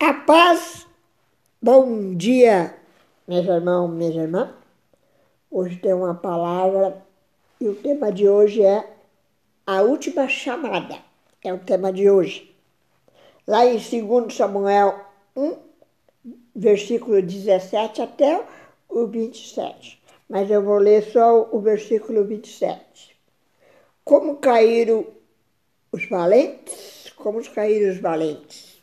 A paz, bom dia, meus irmãos, minhas irmãs. Hoje tem uma palavra e o tema de hoje é a última chamada. É o tema de hoje. Lá em 2 Samuel 1, versículo 17 até o 27. Mas eu vou ler só o versículo 27. Como caíram os valentes? Como caíram os valentes?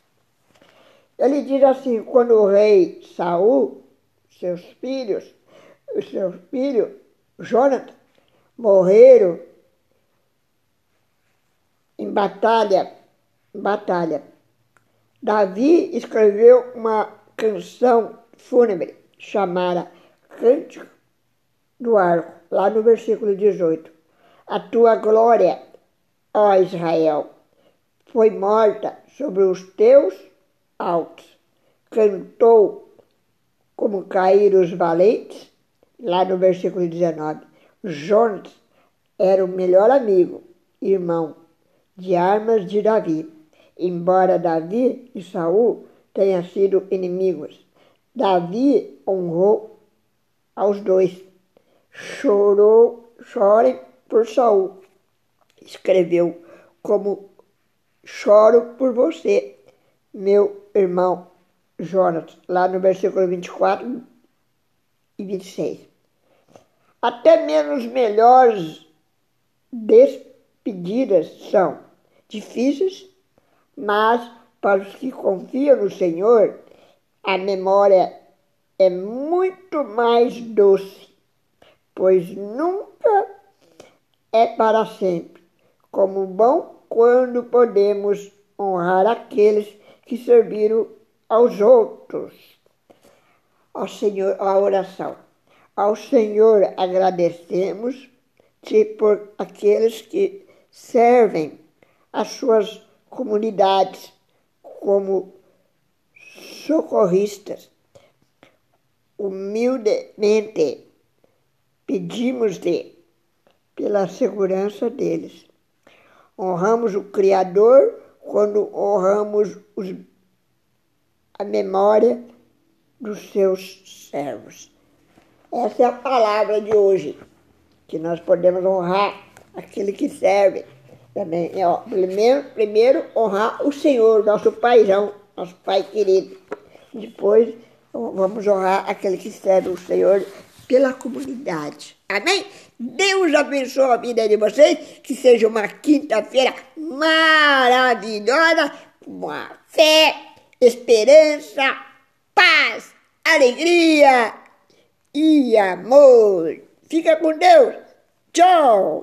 Ele diz assim, quando o rei Saul, seus filhos, os seus filhos, Jonathan, morreram em batalha, batalha. Davi escreveu uma canção fúnebre chamada Cântico do Arco, lá no versículo 18. A tua glória, ó Israel, foi morta sobre os teus altos. Cantou como caíram os valentes, lá no versículo 19. Jonas era o melhor amigo, irmão de armas de Davi. Embora Davi e Saul tenham sido inimigos, Davi honrou aos dois. Chorou, chore por Saul. Escreveu como choro por você meu irmão Jonas, lá no versículo 24 e 26. Até mesmo os melhores despedidas são difíceis, mas para os que confiam no Senhor, a memória é muito mais doce, pois nunca é para sempre. Como bom quando podemos honrar aqueles que serviram aos outros. Ao Senhor, a oração. Ao Senhor agradecemos-te por aqueles que servem as suas comunidades como socorristas. Humildemente pedimos-te pela segurança deles. Honramos o Criador quando honramos os, a memória dos seus servos. Essa é a palavra de hoje, que nós podemos honrar aquele que serve. Também, ó, primeiro, primeiro honrar o Senhor, nosso paizão, nosso pai querido. Depois vamos honrar aquele que serve o Senhor pela comunidade. Amém? Deus abençoe a vida de vocês, que seja uma quinta-feira maravilhosa, com fé, esperança, paz, alegria e amor. Fica com Deus. Tchau.